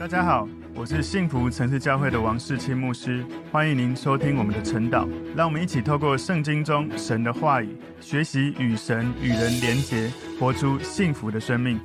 大家好，我是幸福城市教会的王世清牧师，欢迎您收听我们的晨祷。让我们一起透过圣经中神的话语，学习与神与人连结，活出幸福的生命。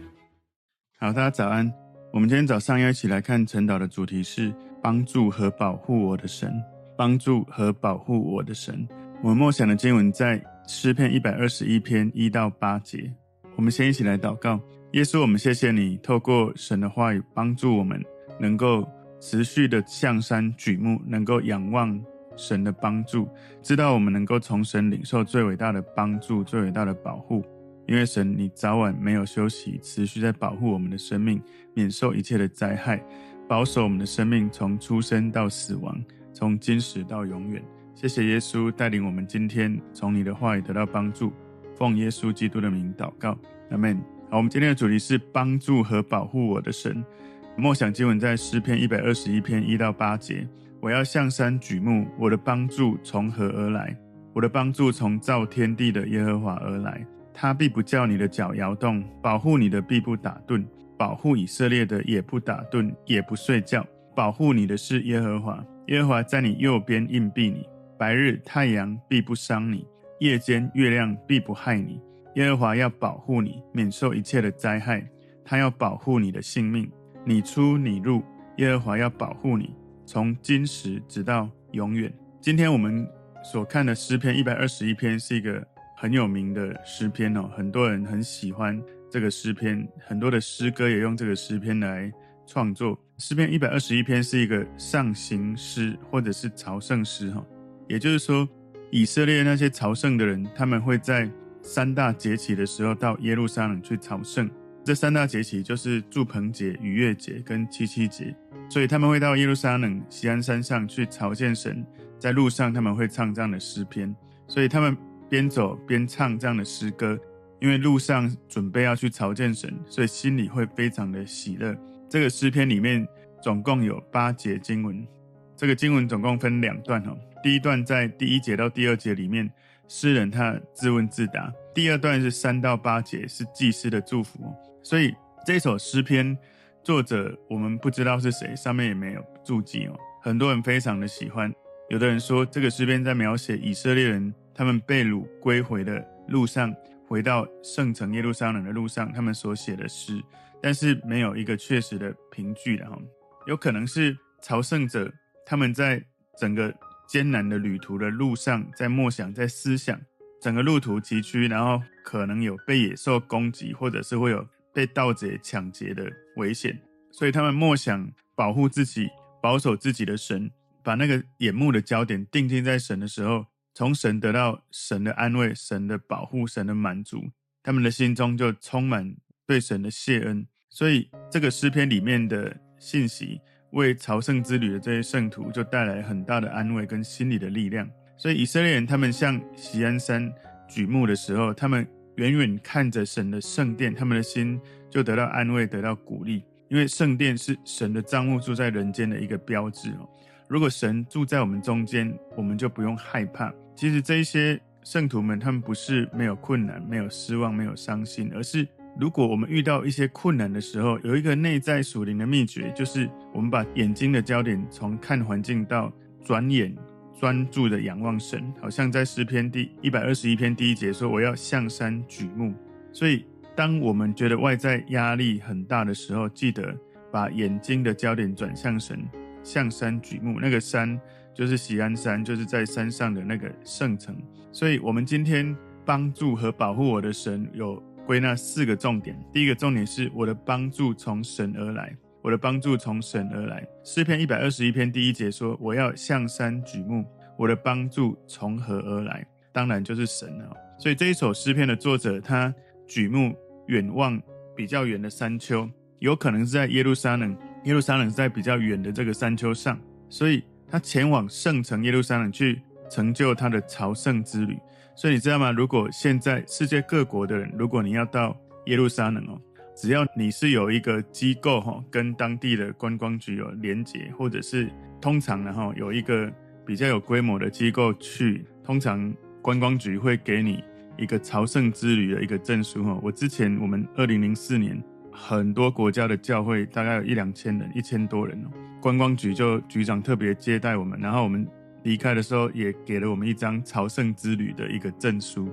好，大家早安。我们今天早上要一起来看晨祷的主题是帮助和保护我的神。帮助和保护我的神。我们默想的经文在诗篇一百二十一篇一到八节。我们先一起来祷告。耶稣，我们谢谢你，透过神的话语帮助我们，能够持续的向山举目，能够仰望神的帮助，知道我们能够从神领受最伟大的帮助、最伟大的保护。因为神，你早晚没有休息，持续在保护我们的生命，免受一切的灾害，保守我们的生命从出生到死亡，从今时到永远。谢谢耶稣带领我们今天从你的话语得到帮助，奉耶稣基督的名祷告，阿门。我们今天的主题是帮助和保护我的神。默想经文在诗篇一百二十一篇一到八节。我要向山举目，我的帮助从何而来？我的帮助从造天地的耶和华而来。他必不叫你的脚摇动，保护你的必不打盹，保护以色列的也不打盹，也不睡觉。保护你的是耶和华，耶和华在你右边荫庇你。白日太阳必不伤你，夜间月亮必不害你。耶和华要保护你，免受一切的灾害。他要保护你的性命，你出你入，耶和华要保护你，从今时直到永远。今天我们所看的诗篇一百二十一篇是一个很有名的诗篇哦，很多人很喜欢这个诗篇，很多的诗歌也用这个诗篇来创作。诗篇一百二十一篇是一个上行诗或者是朝圣诗哈，也就是说，以色列那些朝圣的人，他们会在三大节期的时候，到耶路撒冷去朝圣。这三大节期就是住棚节、逾越节跟七七节，所以他们会到耶路撒冷锡安山上去朝见神。在路上，他们会唱这样的诗篇，所以他们边走边唱这样的诗歌，因为路上准备要去朝见神，所以心里会非常的喜乐。这个诗篇里面总共有八节经文，这个经文总共分两段哈，第一段在第一节到第二节里面。诗人他自问自答，第二段是三到八节是祭司的祝福，所以这首诗篇作者我们不知道是谁，上面也没有注记哦。很多人非常的喜欢，有的人说这个诗篇在描写以色列人他们被掳归回的路上，回到圣城耶路撒冷的路上，他们所写的诗，但是没有一个确实的凭据的哈，有可能是朝圣者他们在整个。艰难的旅途的路上，在默想，在思想，整个路途崎岖，然后可能有被野兽攻击，或者是会有被盗贼抢劫的危险，所以他们默想保护自己、保守自己的神，把那个眼目的焦点定睛在神的时候，从神得到神的安慰、神的保护、神的满足，他们的心中就充满对神的谢恩。所以这个诗篇里面的信息。为朝圣之旅的这些圣徒，就带来很大的安慰跟心理的力量。所以以色列人他们向锡安山举目的时候，他们远远看着神的圣殿，他们的心就得到安慰，得到鼓励。因为圣殿是神的帐幕住在人间的一个标志哦。如果神住在我们中间，我们就不用害怕。其实这一些圣徒们，他们不是没有困难、没有失望、没有伤心，而是。如果我们遇到一些困难的时候，有一个内在属灵的秘诀，就是我们把眼睛的焦点从看环境到转眼专注的仰望神，好像在诗篇第一百二十一篇第一节说：“我要向山举目。”所以，当我们觉得外在压力很大的时候，记得把眼睛的焦点转向神，向山举目。那个山就是喜安山，就是在山上的那个圣城。所以，我们今天帮助和保护我的神有。归纳四个重点。第一个重点是我的帮助从神而来，我的帮助从神而来。诗篇一百二十一篇第一节说：“我要向山举目，我的帮助从何而来？”当然就是神了。所以这一首诗篇的作者，他举目远望比较远的山丘，有可能是在耶路撒冷。耶路撒冷是在比较远的这个山丘上，所以他前往圣城耶路撒冷去成就他的朝圣之旅。所以你知道吗？如果现在世界各国的人，如果你要到耶路撒冷哦，只要你是有一个机构哈，跟当地的观光局有连结，或者是通常呢哈，有一个比较有规模的机构去，通常观光局会给你一个朝圣之旅的一个证书哈。我之前我们二零零四年很多国家的教会，大概有一两千人，一千多人哦。观光局就局长特别接待我们，然后我们离开的时候也给了我们一张朝圣之旅的一个证书。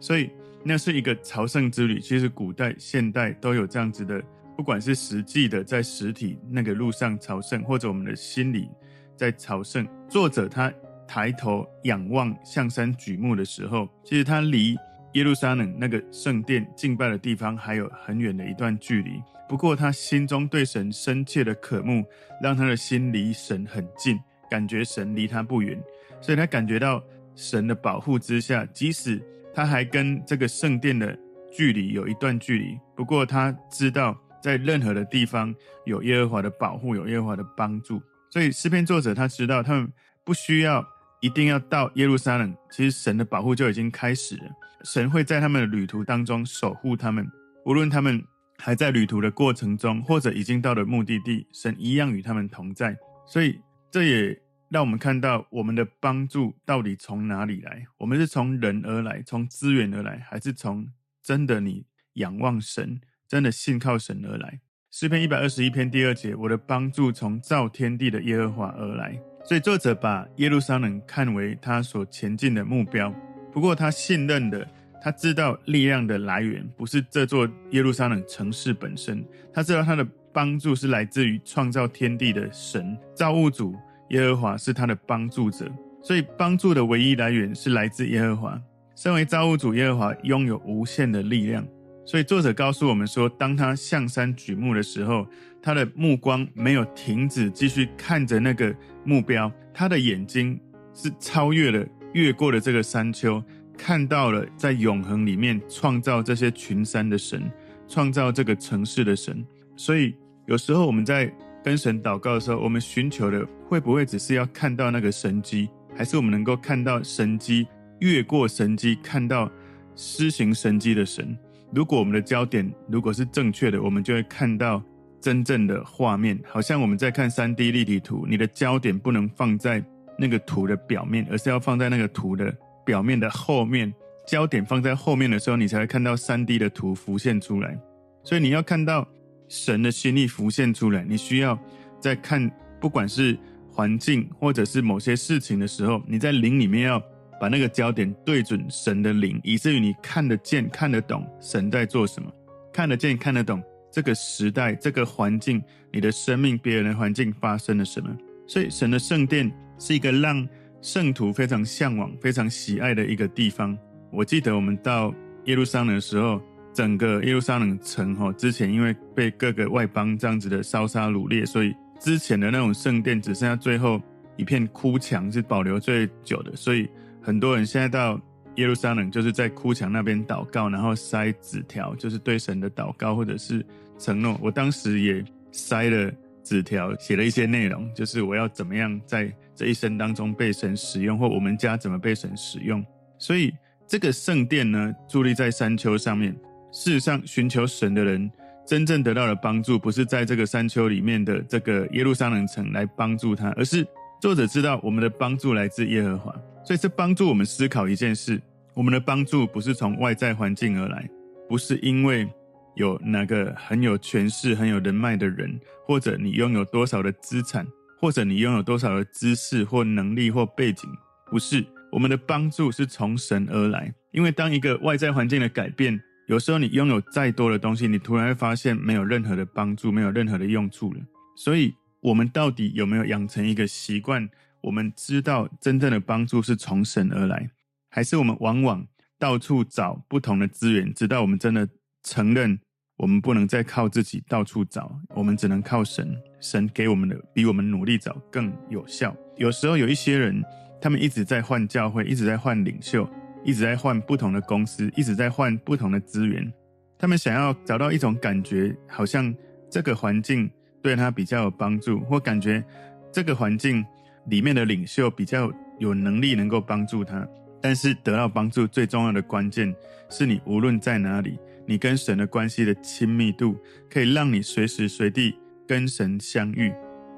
所以那是一个朝圣之旅。其实古代、现代都有这样子的，不管是实际的在实体那个路上朝圣，或者我们的心里在朝圣。作者他抬头仰望向山举目的时候，其实他离。耶路撒冷那个圣殿敬拜的地方还有很远的一段距离，不过他心中对神深切的渴慕，让他的心离神很近，感觉神离他不远，所以他感觉到神的保护之下，即使他还跟这个圣殿的距离有一段距离，不过他知道在任何的地方有耶和华的保护，有耶和华的帮助，所以诗篇作者他知道他们不需要一定要到耶路撒冷，其实神的保护就已经开始了。神会在他们的旅途当中守护他们，无论他们还在旅途的过程中，或者已经到了目的地，神一样与他们同在。所以这也让我们看到，我们的帮助到底从哪里来？我们是从人而来，从资源而来，还是从真的你仰望神、真的信靠神而来？诗篇一百二十一篇第二节：我的帮助从造天地的耶和华而来。所以作者把耶路撒冷看为他所前进的目标。不过，他信任的，他知道力量的来源不是这座耶路撒冷城市本身，他知道他的帮助是来自于创造天地的神，造物主耶和华是他的帮助者，所以帮助的唯一来源是来自耶和华。身为造物主耶和华拥有无限的力量，所以作者告诉我们说，当他向山举目的时候，他的目光没有停止，继续看着那个目标，他的眼睛是超越了。越过了这个山丘，看到了在永恒里面创造这些群山的神，创造这个城市的神。所以有时候我们在跟神祷告的时候，我们寻求的会不会只是要看到那个神迹，还是我们能够看到神迹，越过神迹，看到施行神迹的神？如果我们的焦点如果是正确的，我们就会看到真正的画面，好像我们在看 3D 立体图，你的焦点不能放在。那个图的表面，而是要放在那个图的表面的后面，焦点放在后面的时候，你才会看到 3D 的图浮现出来。所以你要看到神的心意浮现出来，你需要在看，不管是环境或者是某些事情的时候，你在灵里面要把那个焦点对准神的灵，以至于你看得见、看得懂神在做什么，看得见、看得懂这个时代、这个环境、你的生命、别人的环境发生了什么。所以神的圣殿。是一个让圣徒非常向往、非常喜爱的一个地方。我记得我们到耶路撒冷的时候，整个耶路撒冷城哈，之前因为被各个外邦这样子的烧杀掳掠，所以之前的那种圣殿只剩下最后一片哭墙是保留最久的。所以很多人现在到耶路撒冷，就是在哭墙那边祷告，然后塞纸条，就是对神的祷告或者是承诺。我当时也塞了纸条，写了一些内容，就是我要怎么样在。这一生当中被神使用，或我们家怎么被神使用，所以这个圣殿呢，伫立在山丘上面。事实上，寻求神的人真正得到的帮助，不是在这个山丘里面的这个耶路撒冷城来帮助他，而是作者知道我们的帮助来自耶和华。所以这帮助我们思考一件事：我们的帮助不是从外在环境而来，不是因为有哪个很有权势、很有人脉的人，或者你拥有多少的资产。或者你拥有多少的知识或能力或背景，不是我们的帮助是从神而来。因为当一个外在环境的改变，有时候你拥有再多的东西，你突然会发现没有任何的帮助，没有任何的用处了。所以，我们到底有没有养成一个习惯？我们知道真正的帮助是从神而来，还是我们往往到处找不同的资源，直到我们真的承认？我们不能再靠自己到处找，我们只能靠神。神给我们的比我们努力找更有效。有时候有一些人，他们一直在换教会，一直在换领袖，一直在换不同的公司，一直在换不同的资源。他们想要找到一种感觉，好像这个环境对他比较有帮助，或感觉这个环境里面的领袖比较有能力能够帮助他。但是得到帮助最重要的关键，是你无论在哪里。你跟神的关系的亲密度，可以让你随时随地跟神相遇。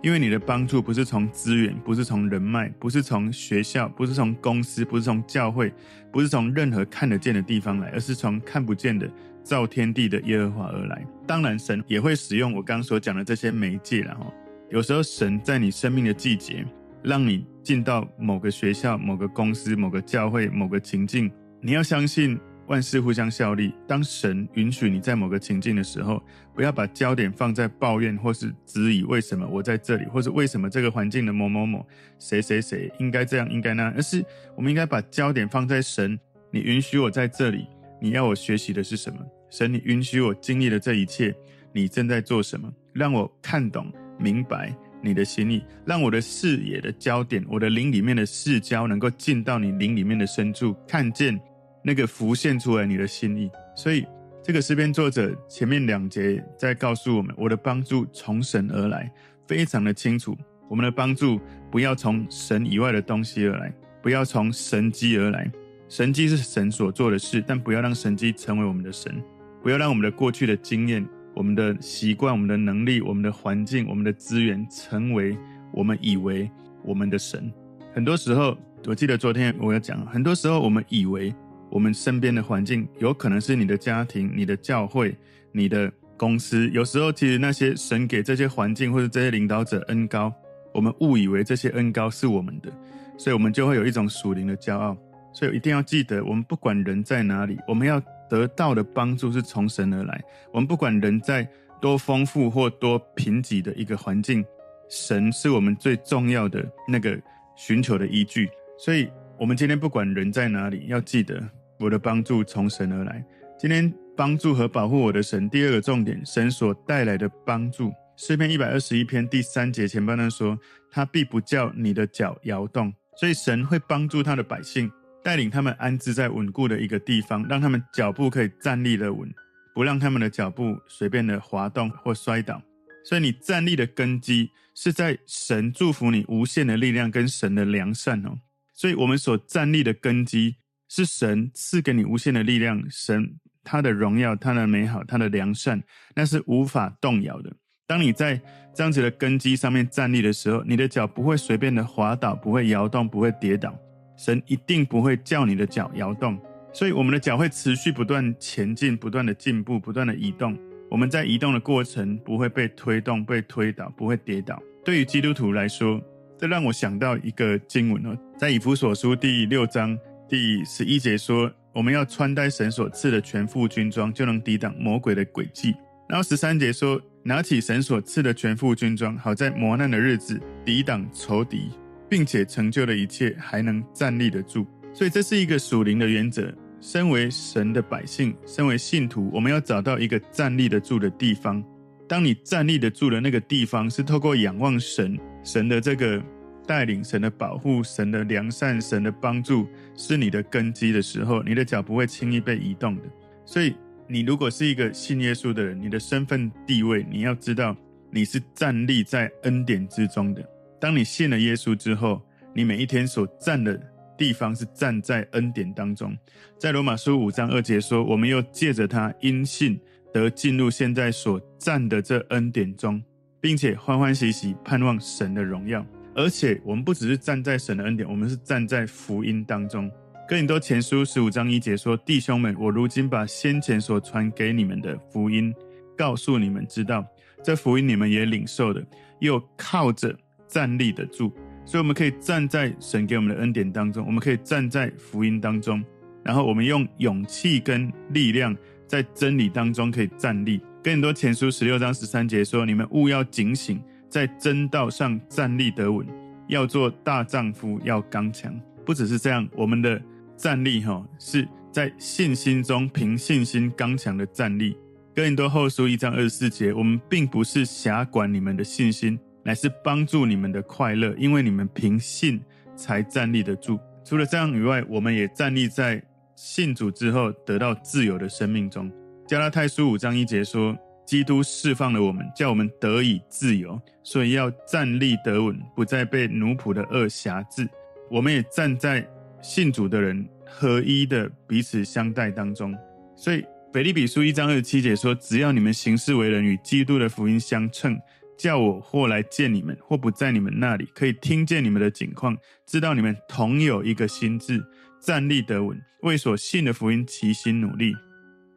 因为你的帮助不是从资源，不是从人脉，不是从学校，不是从公司，不是从教会，不是从任何看得见的地方来，而是从看不见的造天地的耶和华而来。当然，神也会使用我刚所讲的这些媒介然后。有时候，神在你生命的季节，让你进到某个学校、某个公司、某个教会、某个情境，你要相信。万事互相效力。当神允许你在某个情境的时候，不要把焦点放在抱怨或是质疑为什么我在这里，或是为什么这个环境的某某某谁谁谁应该这样应该那样，而是我们应该把焦点放在神。你允许我在这里，你要我学习的是什么？神，你允许我经历了这一切，你正在做什么？让我看懂、明白你的心意，让我的视野的焦点，我的灵里面的视焦能够进到你灵里面的深处，看见。那个浮现出来你的心意，所以这个诗篇作者前面两节在告诉我们，我的帮助从神而来，非常的清楚。我们的帮助不要从神以外的东西而来，不要从神迹而来。神迹是神所做的事，但不要让神迹成为我们的神，不要让我们的过去的经验、我们的习惯、我们的能力、我们的环境、我们的资源，成为我们以为我们的神。很多时候，我记得昨天我要讲，很多时候我们以为。我们身边的环境有可能是你的家庭、你的教会、你的公司。有时候，其实那些神给这些环境或者这些领导者恩高，我们误以为这些恩高是我们的，所以我们就会有一种属灵的骄傲。所以一定要记得，我们不管人在哪里，我们要得到的帮助是从神而来。我们不管人在多丰富或多贫瘠的一个环境，神是我们最重要的那个寻求的依据。所以，我们今天不管人在哪里，要记得。我的帮助从神而来。今天帮助和保护我的神，第二个重点，神所带来的帮助。诗篇一百二十一篇第三节前半段说：“他必不叫你的脚摇动。”所以神会帮助他的百姓，带领他们安置在稳固的一个地方，让他们脚步可以站立的稳，不让他们的脚步随便的滑动或摔倒。所以你站立的根基是在神祝福你无限的力量跟神的良善哦。所以我们所站立的根基。是神赐给你无限的力量，神他的荣耀、他的美好、他的良善，那是无法动摇的。当你在这样子的根基上面站立的时候，你的脚不会随便的滑倒，不会摇动，不会跌倒。神一定不会叫你的脚摇动，所以我们的脚会持续不断前进，不断的进步，不断的移动。我们在移动的过程不会被推动、被推倒，不会跌倒。对于基督徒来说，这让我想到一个经文哦，在以弗所书第六章。第十一节说，我们要穿戴神所赐的全副军装，就能抵挡魔鬼的诡计。然后十三节说，拿起神所赐的全副军装，好在磨难的日子抵挡仇敌，并且成就了一切，还能站立得住。所以这是一个属灵的原则。身为神的百姓，身为信徒，我们要找到一个站立得住的地方。当你站立得住的那个地方，是透过仰望神，神的这个。带领神的保护、神的良善、神的帮助是你的根基的时候，你的脚不会轻易被移动的。所以，你如果是一个信耶稣的人，你的身份地位，你要知道你是站立在恩典之中的。当你信了耶稣之后，你每一天所站的地方是站在恩典当中。在罗马书五章二节说：“我们又借着他因信得进入现在所站的这恩典中，并且欢欢喜喜盼望神的荣耀。”而且我们不只是站在神的恩典，我们是站在福音当中。哥林多前书十五章一节说：“弟兄们，我如今把先前所传给你们的福音告诉你们知道，这福音你们也领受的，又靠着站立得住。所以我们可以站在神给我们的恩典当中，我们可以站在福音当中，然后我们用勇气跟力量在真理当中可以站立。哥林多前书十六章十三节说：“你们务要警醒。”在真道上站立得稳，要做大丈夫，要刚强。不只是这样，我们的站立哈是在信心中凭信心刚强的站立。哥林多后书一章二十四节，我们并不是辖管你们的信心，乃是帮助你们的快乐，因为你们凭信才站立得住。除了这样以外，我们也站立在信主之后得到自由的生命中。加拉太书五章一节说。基督释放了我们，叫我们得以自由，所以要站立得稳，不再被奴仆的恶挟制。我们也站在信主的人合一的彼此相待当中。所以腓立比书一章二十七节说：“只要你们行事为人与基督的福音相称，叫我或来见你们，或不在你们那里，可以听见你们的景况，知道你们同有一个心智，站立得稳，为所信的福音齐心努力。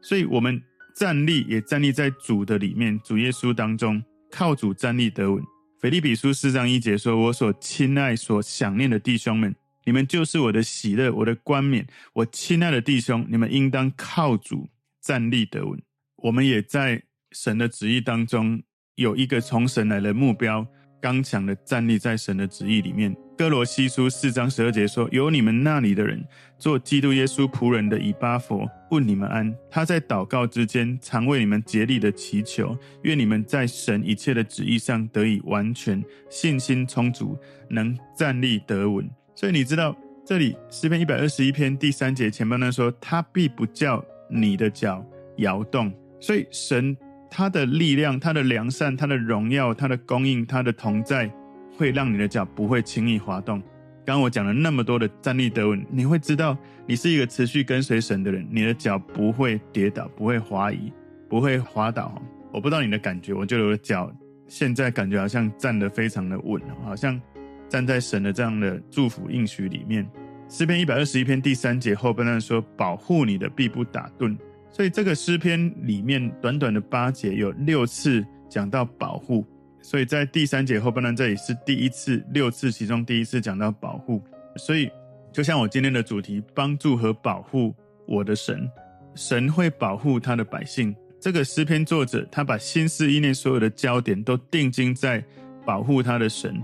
所以，我们站立也站立在主的里面，主耶稣当中，靠主站立得稳。腓立比书四章一节说：“我所亲爱、所想念的弟兄们，你们就是我的喜乐，我的冠冕。我亲爱的弟兄，你们应当靠主站立得稳。”我们也在神的旨意当中。有一个从神来的目标，刚强的站立在神的旨意里面。哥罗西书四章十二节说：“有你们那里的人，做基督耶稣仆人的以巴弗问你们安。他在祷告之间，常为你们竭力的祈求，愿你们在神一切的旨意上得以完全，信心充足，能站立得稳。”所以你知道，这里诗篇一百二十一篇第三节前半段说：“他必不叫你的脚摇动。”所以神。他的力量、他的良善、他的荣耀、他的供应、他的同在，会让你的脚不会轻易滑动。刚刚我讲了那么多的站立得稳，你会知道你是一个持续跟随神的人，你的脚不会跌倒，不会滑移，不会滑倒。我不知道你的感觉，我觉得我的脚现在感觉好像站得非常的稳，好像站在神的这样的祝福应许里面。诗篇一百二十一篇第三节后半段说：“保护你的必不打盹。”所以这个诗篇里面短短的八节有六次讲到保护，所以在第三节后半段这里是第一次六次，其中第一次讲到保护。所以就像我今天的主题，帮助和保护我的神，神会保护他的百姓。这个诗篇作者他把心思意念所有的焦点都定睛在保护他的神，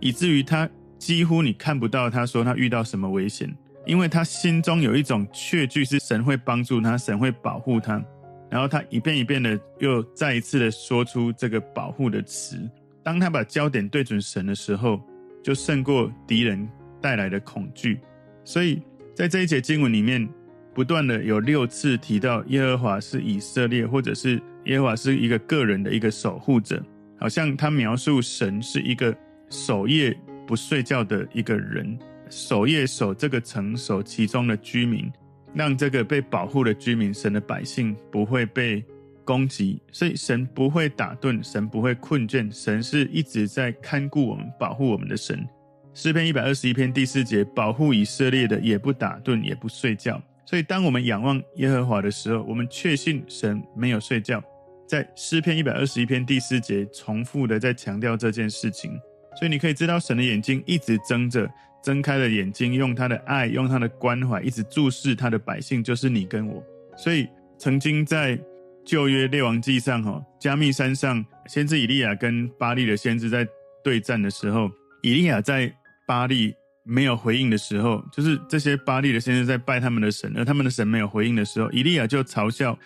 以至于他几乎你看不到他说他遇到什么危险。因为他心中有一种确据，是神会帮助他，神会保护他，然后他一遍一遍的又再一次的说出这个保护的词。当他把焦点对准神的时候，就胜过敌人带来的恐惧。所以在这一节经文里面，不断的有六次提到耶和华是以色列，或者是耶和华是一个个人的一个守护者，好像他描述神是一个守夜不睡觉的一个人。守夜守这个城，守其中的居民，让这个被保护的居民，神的百姓不会被攻击，所以神不会打盹，神不会困倦，神是一直在看顾我们、保护我们的神。诗篇一百二十一篇第四节，保护以色列的也不打盹，也不睡觉。所以当我们仰望耶和华的时候，我们确信神没有睡觉。在诗篇一百二十一篇第四节，重复的在强调这件事情。所以你可以知道，神的眼睛一直睁着。睁开了眼睛，用他的爱，用他的关怀，一直注视他的百姓，就是你跟我。所以，曾经在旧约列王记上，哈，加密山上，先知以利亚跟巴力的先知在对战的时候，以利亚在巴力没有回应的时候，就是这些巴力的先知在拜他们的神，而他们的神没有回应的时候，以利亚就嘲笑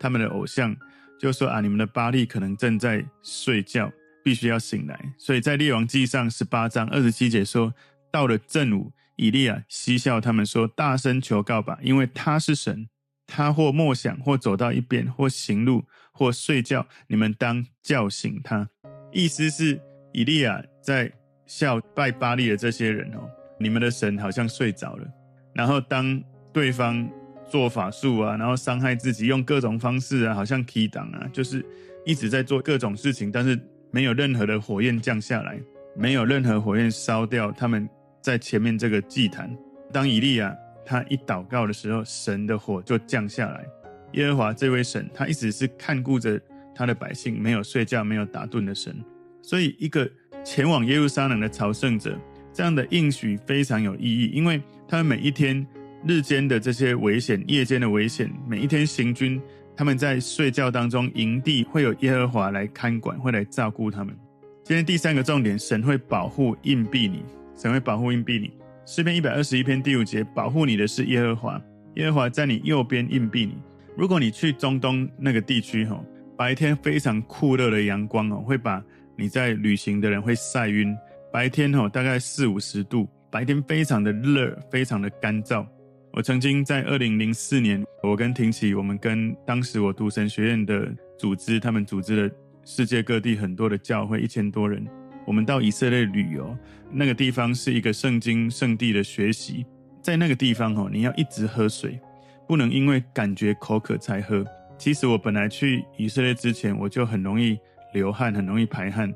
他们的偶像，就说啊，你们的巴力可能正在睡觉，必须要醒来。所以在列王记上十八章二十七节说。到了正午，以利亚嬉笑他们说：“大声求告吧，因为他是神。他或默想，或走到一边，或行路，或睡觉，你们当叫醒他。”意思是以利亚在笑拜巴力的这些人哦，你们的神好像睡着了。然后当对方做法术啊，然后伤害自己，用各种方式啊，好像抵挡啊，就是一直在做各种事情，但是没有任何的火焰降下来，没有任何火焰烧掉他们。在前面这个祭坛，当以利亚他一祷告的时候，神的火就降下来。耶和华这位神，他一直是看顾着他的百姓，没有睡觉、没有打盹的神。所以，一个前往耶路撒冷的朝圣者，这样的应许非常有意义，因为他们每一天日间的这些危险、夜间的危险，每一天行军，他们在睡觉当中，营地会有耶和华来看管，会来照顾他们。今天第三个重点，神会保护荫庇你。神会保护荫庇你。诗篇一百二十一篇第五节，保护你的是耶和华，耶和华在你右边荫庇你。如果你去中东那个地区，吼，白天非常酷热的阳光，哦，会把你在旅行的人会晒晕。白天，吼，大概四五十度，白天非常的热，非常的干燥。我曾经在二零零四年，我跟婷琪，我们跟当时我读神学院的组织，他们组织了世界各地很多的教会，一千多人。我们到以色列旅游，那个地方是一个圣经圣地的学习，在那个地方哦，你要一直喝水，不能因为感觉口渴才喝。其实我本来去以色列之前，我就很容易流汗，很容易排汗。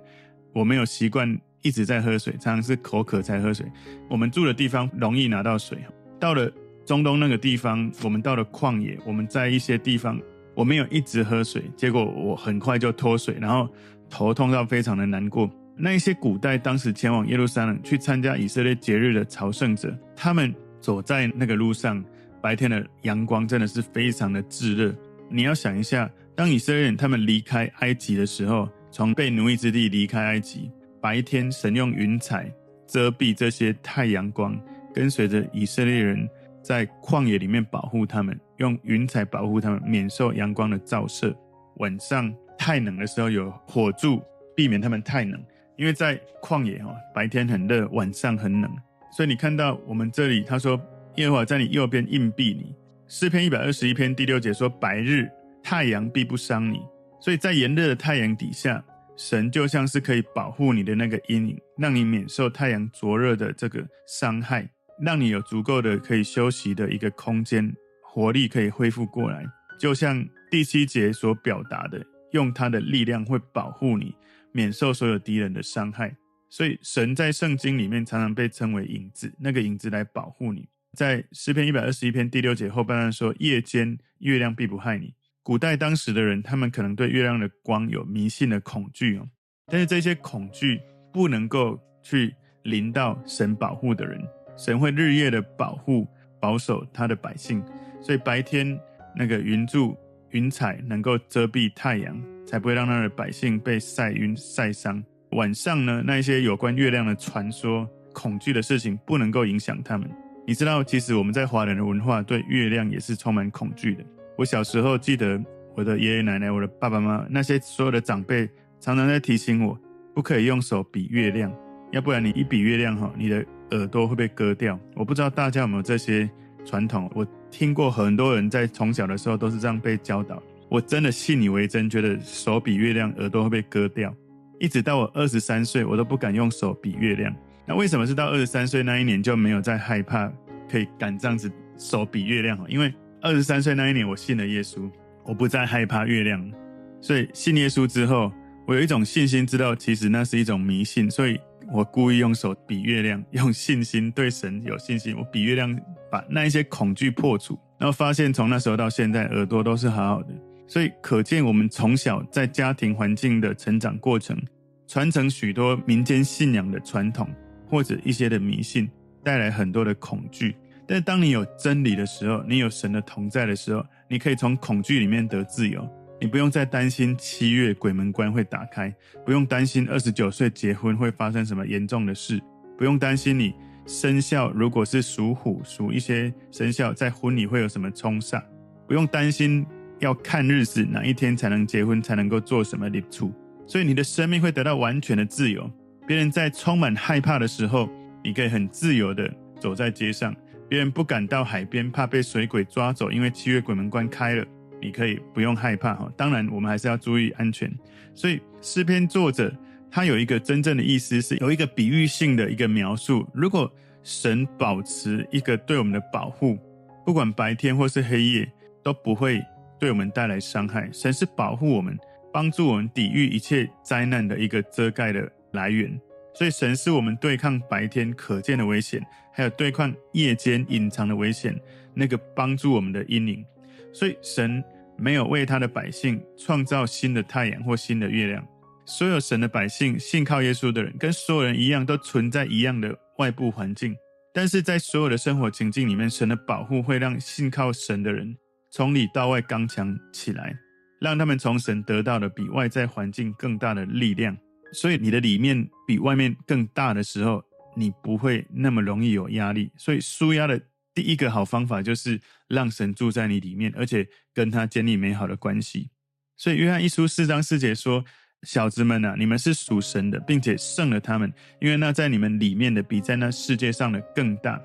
我没有习惯一直在喝水，常常是口渴才喝水。我们住的地方容易拿到水。到了中东那个地方，我们到了旷野，我们在一些地方我没有一直喝水，结果我很快就脱水，然后头痛到非常的难过。那一些古代当时前往耶路撒冷去参加以色列节日的朝圣者，他们走在那个路上，白天的阳光真的是非常的炙热。你要想一下，当以色列人他们离开埃及的时候，从被奴役之地离开埃及，白天神用云彩遮蔽这些太阳光，跟随着以色列人在旷野里面保护他们，用云彩保护他们免受阳光的照射。晚上太冷的时候有火柱，避免他们太冷。因为在旷野哦，白天很热，晚上很冷，所以你看到我们这里他说耶和华在你右边荫庇你。诗篇一百二十一篇第六节说白日太阳必不伤你，所以在炎热的太阳底下，神就像是可以保护你的那个阴影，让你免受太阳灼热的这个伤害，让你有足够的可以休息的一个空间，活力可以恢复过来。就像第七节所表达的，用他的力量会保护你。免受所有敌人的伤害，所以神在圣经里面常常被称为影子，那个影子来保护你。在诗篇一百二十一篇第六节后半段说：“夜间月亮必不害你。”古代当时的人，他们可能对月亮的光有迷信的恐惧哦，但是这些恐惧不能够去临到神保护的人。神会日夜的保护保守他的百姓，所以白天那个云柱云彩能够遮蔽太阳。才不会让他的百姓被晒晕晒伤。晚上呢，那一些有关月亮的传说、恐惧的事情不能够影响他们。你知道，其实我们在华人的文化对月亮也是充满恐惧的。我小时候记得我的爷爷奶奶、我的爸爸妈妈那些所有的长辈常常在提醒我，不可以用手比月亮，要不然你一比月亮哈，你的耳朵会被割掉。我不知道大家有没有这些传统，我听过很多人在从小的时候都是这样被教导。我真的信以为真，觉得手比月亮，耳朵会被割掉。一直到我二十三岁，我都不敢用手比月亮。那为什么是到二十三岁那一年就没有再害怕，可以敢这样子手比月亮？因为二十三岁那一年我信了耶稣，我不再害怕月亮。所以信耶稣之后，我有一种信心，知道其实那是一种迷信，所以我故意用手比月亮，用信心对神有信心，我比月亮，把那一些恐惧破除，然后发现从那时候到现在，耳朵都是好好的。所以可见，我们从小在家庭环境的成长过程，传承许多民间信仰的传统，或者一些的迷信，带来很多的恐惧。但是当你有真理的时候，你有神的同在的时候，你可以从恐惧里面得自由。你不用再担心七月鬼门关会打开，不用担心二十九岁结婚会发生什么严重的事，不用担心你生肖如果是属虎、属一些生肖，在婚礼会有什么冲煞，不用担心。要看日子，哪一天才能结婚，才能够做什么礼处，所以你的生命会得到完全的自由。别人在充满害怕的时候，你可以很自由的走在街上。别人不敢到海边，怕被水鬼抓走，因为七月鬼门关开了，你可以不用害怕哈。当然，我们还是要注意安全。所以诗篇作者他有一个真正的意思，是有一个比喻性的一个描述。如果神保持一个对我们的保护，不管白天或是黑夜，都不会。对我们带来伤害，神是保护我们、帮助我们抵御一切灾难的一个遮盖的来源。所以，神是我们对抗白天可见的危险，还有对抗夜间隐藏的危险那个帮助我们的阴影。所以，神没有为他的百姓创造新的太阳或新的月亮。所有神的百姓信靠耶稣的人，跟所有人一样，都存在一样的外部环境，但是在所有的生活情境里面，神的保护会让信靠神的人。从里到外刚强起来，让他们从神得到的比外在环境更大的力量。所以你的里面比外面更大的时候，你不会那么容易有压力。所以舒压的第一个好方法就是让神住在你里面，而且跟他建立美好的关系。所以约翰一书四章四节说：“小子们啊，你们是属神的，并且胜了他们，因为那在你们里面的比在那世界上的更大。”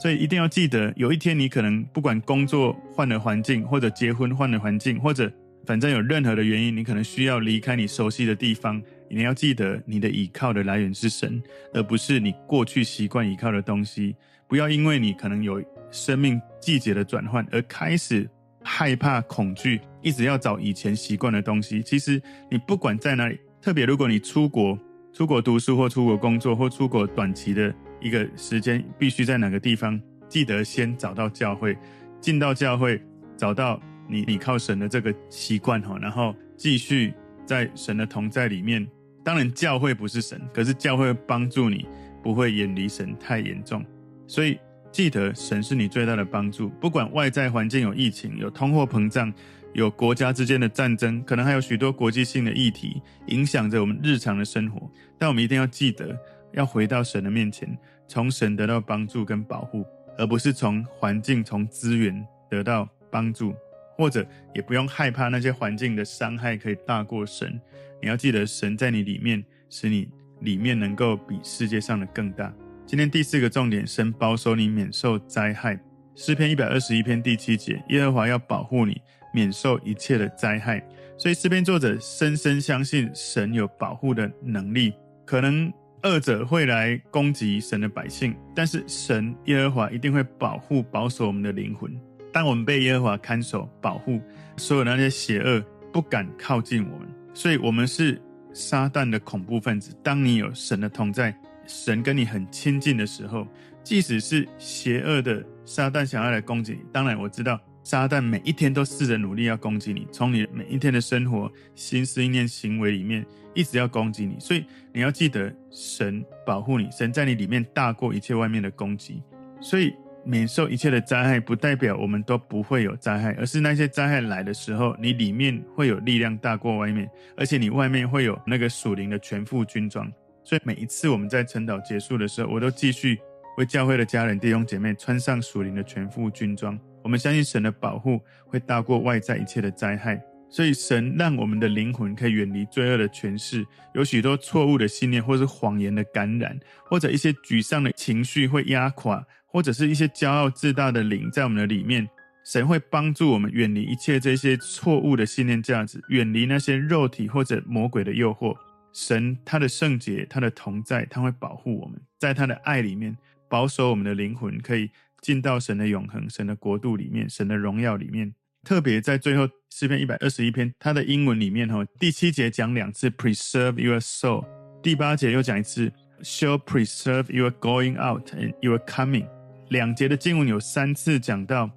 所以一定要记得，有一天你可能不管工作换了环境，或者结婚换了环境，或者反正有任何的原因，你可能需要离开你熟悉的地方。你要记得，你的依靠的来源是神，而不是你过去习惯依靠的东西。不要因为你可能有生命季节的转换而开始害怕、恐惧，一直要找以前习惯的东西。其实你不管在哪里，特别如果你出国、出国读书或出国工作或出国短期的一个时间，必须在哪个地方，记得先找到教会，进到教会，找到你你靠神的这个习惯哈，然后继续在神的同在里面。当然，教会不是神，可是教会帮助你不会远离神太严重。所以记得，神是你最大的帮助。不管外在环境有疫情、有通货膨胀、有国家之间的战争，可能还有许多国际性的议题影响着我们日常的生活，但我们一定要记得，要回到神的面前，从神得到帮助跟保护，而不是从环境、从资源得到帮助，或者也不用害怕那些环境的伤害可以大过神。你要记得，神在你里面，使你里面能够比世界上的更大。今天第四个重点，神保守你免受灾害。诗篇一百二十一篇第七节，耶和华要保护你，免受一切的灾害。所以诗篇作者深深相信神有保护的能力。可能恶者会来攻击神的百姓，但是神耶和华一定会保护、保守我们的灵魂。当我们被耶和华看守、保护，所有那些邪恶不敢靠近我们。所以，我们是撒旦的恐怖分子。当你有神的同在，神跟你很亲近的时候，即使是邪恶的撒旦想要来攻击你，当然我知道撒旦每一天都试着努力要攻击你，从你每一天的生活、心思、意念、行为里面一直要攻击你。所以你要记得，神保护你，神在你里面大过一切外面的攻击。所以。免受一切的灾害，不代表我们都不会有灾害，而是那些灾害来的时候，你里面会有力量大过外面，而且你外面会有那个属灵的全副军装。所以每一次我们在晨祷结束的时候，我都继续为教会的家人弟兄姐妹穿上属灵的全副军装。我们相信神的保护会大过外在一切的灾害，所以神让我们的灵魂可以远离罪恶的权势，有许多错误的信念或是谎言的感染，或者一些沮丧的情绪会压垮。或者是一些骄傲自大的灵在我们的里面，神会帮助我们远离一切这些错误的信念价值，远离那些肉体或者魔鬼的诱惑。神他的圣洁，他的同在，他会保护我们，在他的爱里面保守我们的灵魂，可以进到神的永恒、神的国度里面、神的荣耀里面。特别在最后诗篇一百二十一篇，它的英文里面哈，第七节讲两次 “preserve your soul”，第八节又讲一次 “shall preserve your going out and your coming”。两节的经文有三次讲到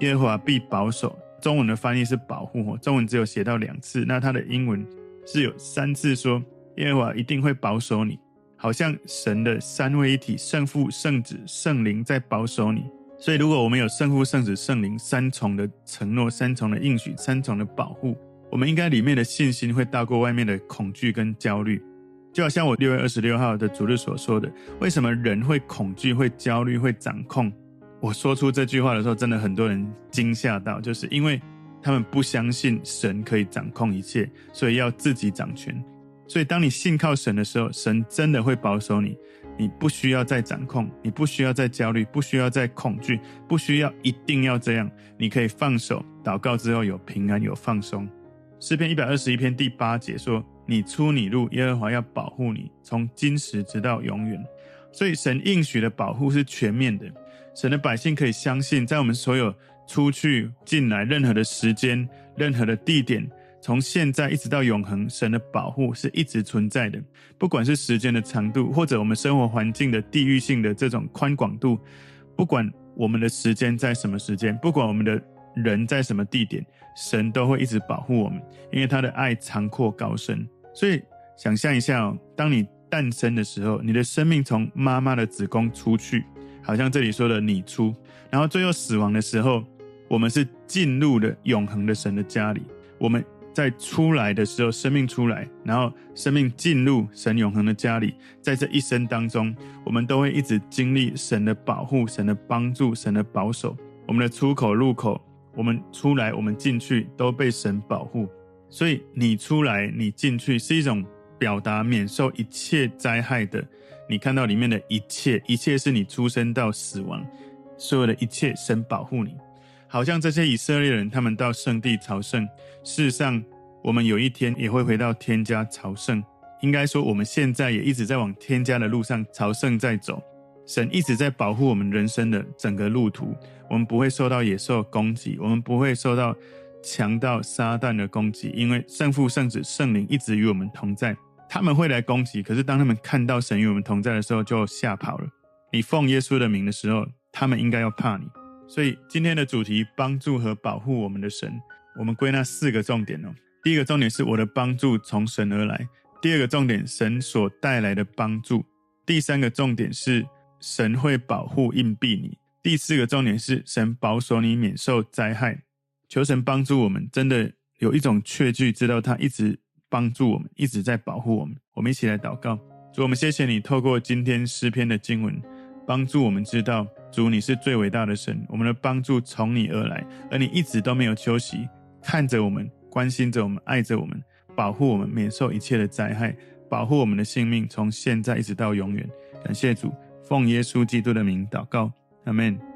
耶和华必保守，中文的翻译是保护，中文只有写到两次，那它的英文是有三次说耶和华一定会保守你，好像神的三位一体，圣父、圣子、圣灵在保守你。所以如果我们有圣父、圣子、圣灵三重的承诺、三重的应许、三重的保护，我们应该里面的信心会大过外面的恐惧跟焦虑。就好像我六月二十六号的主日所说的，为什么人会恐惧、会焦虑、会掌控？我说出这句话的时候，真的很多人惊吓到，就是因为他们不相信神可以掌控一切，所以要自己掌权。所以当你信靠神的时候，神真的会保守你，你不需要再掌控，你不需要再焦虑，不需要再恐惧，不需要一定要这样，你可以放手，祷告之后有平安、有放松。诗篇一百二十一篇第八节说。你出你入，耶和华要保护你，从今时直到永远。所以神应许的保护是全面的。神的百姓可以相信，在我们所有出去进来任何的时间、任何的地点，从现在一直到永恒，神的保护是一直存在的。不管是时间的长度，或者我们生活环境的地域性的这种宽广度，不管我们的时间在什么时间，不管我们的人在什么地点，神都会一直保护我们，因为他的爱长阔高深。所以，想象一下哦，当你诞生的时候，你的生命从妈妈的子宫出去，好像这里说的“你出”，然后最后死亡的时候，我们是进入了永恒的神的家里。我们在出来的时候，生命出来，然后生命进入神永恒的家里。在这一生当中，我们都会一直经历神的保护、神的帮助、神的保守。我们的出口、入口，我们出来、我们进去，都被神保护。所以你出来，你进去是一种表达免受一切灾害的。你看到里面的一切，一切是你出生到死亡，所有的一切，神保护你。好像这些以色列人，他们到圣地朝圣。事实上，我们有一天也会回到天家朝圣。应该说，我们现在也一直在往天家的路上朝圣在走。神一直在保护我们人生的整个路途，我们不会受到野兽攻击，我们不会受到。强盗撒旦的攻击，因为圣父、圣子、圣灵一直与我们同在。他们会来攻击，可是当他们看到神与我们同在的时候，就吓跑了。你奉耶稣的名的时候，他们应该要怕你。所以今天的主题，帮助和保护我们的神，我们归纳四个重点哦。第一个重点是我的帮助从神而来；第二个重点，神所带来的帮助；第三个重点是神会保护荫庇你；第四个重点是神保守你免受灾害。求神帮助我们，真的有一种确据，知道他一直帮助我们，一直在保护我们。我们一起来祷告，主，我们谢谢你透过今天诗篇的经文，帮助我们知道，主你是最伟大的神，我们的帮助从你而来，而你一直都没有休息，看着我们，关心着我们，爱着我们，保护我们免受一切的灾害，保护我们的性命，从现在一直到永远。感谢主，奉耶稣基督的名祷告，阿门。